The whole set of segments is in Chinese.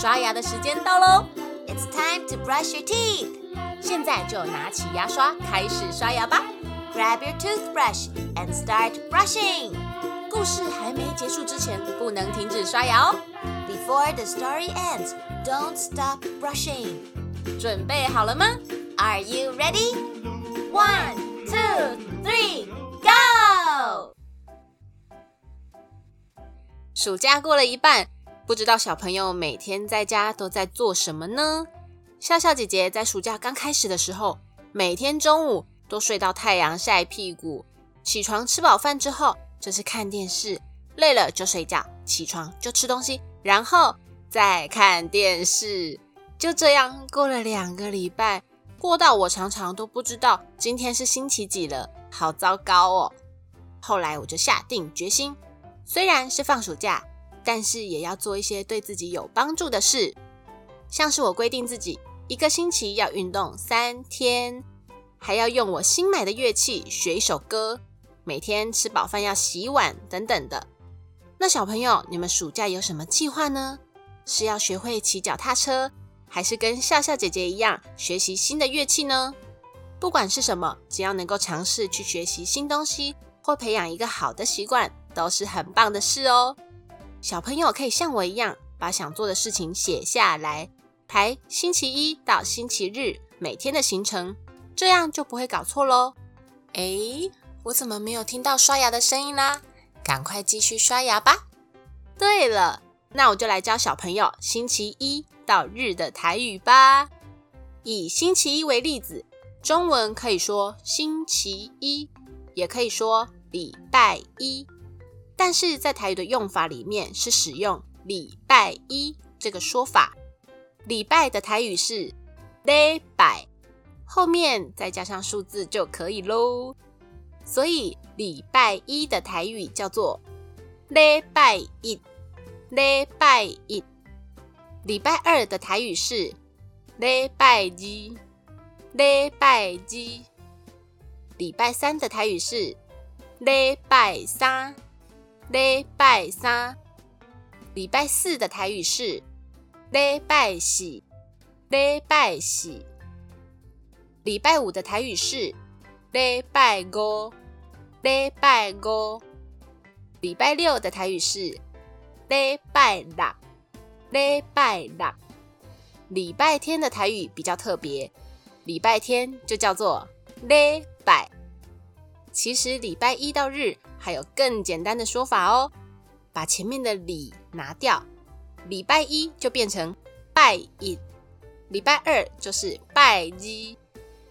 刷牙的时间到喽！It's time to brush your teeth。现在就拿起牙刷开始刷牙吧。Grab your toothbrush and start brushing。故事还没结束之前，不能停止刷牙哦。Before the story ends, don't stop brushing。准备好了吗？Are you ready? One, two, three, go！暑假过了一半。不知道小朋友每天在家都在做什么呢？笑笑姐姐在暑假刚开始的时候，每天中午都睡到太阳晒屁股，起床吃饱饭之后就是看电视，累了就睡觉，起床就吃东西，然后再看电视。就这样过了两个礼拜，过到我常常都不知道今天是星期几了，好糟糕哦。后来我就下定决心，虽然是放暑假。但是也要做一些对自己有帮助的事，像是我规定自己一个星期要运动三天，还要用我新买的乐器学一首歌，每天吃饱饭要洗碗等等的。那小朋友，你们暑假有什么计划呢？是要学会骑脚踏车，还是跟笑笑姐姐一样学习新的乐器呢？不管是什么，只要能够尝试去学习新东西，或培养一个好的习惯，都是很棒的事哦。小朋友可以像我一样，把想做的事情写下来，排星期一到星期日每天的行程，这样就不会搞错喽。诶，我怎么没有听到刷牙的声音啦？赶快继续刷牙吧。对了，那我就来教小朋友星期一到日的台语吧。以星期一为例子，中文可以说星期一，也可以说礼拜一。但是在台语的用法里面是使用“礼拜一”这个说法，“礼拜”的台语是“礼拜”，后面再加上数字就可以喽。所以“礼拜一”的台语叫做“礼拜一”，“礼拜一”。礼拜二的台语是“礼拜二”，“礼拜二”。礼拜三的台语是“礼拜三”。礼拜三，礼拜四的台语是礼拜四，礼拜四。礼拜五的台语是礼拜五，礼拜五。礼拜六的台语是礼拜六，礼拜六。礼拜天的台语比较特别，礼拜天就叫做礼拜。其实礼拜一到日。还有更简单的说法哦，把前面的礼拿掉，礼拜一就变成拜一，礼拜二就是拜一，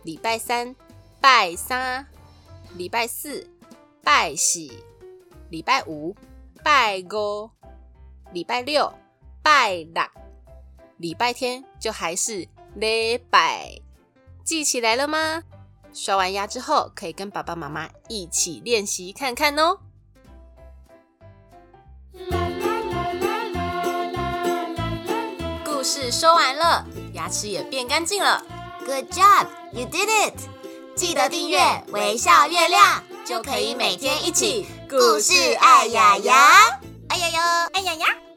礼拜三拜三，礼拜四拜四，礼拜五拜五，礼拜六拜六，礼拜天就还是礼拜，记起来了吗？刷完牙之后，可以跟爸爸妈妈一起练习看看哦。故事说完了，牙齿也变干净了。Good job, you did it！记得订阅微笑月亮，就可以每天一起故事爱牙牙，爱牙牙，爱牙牙。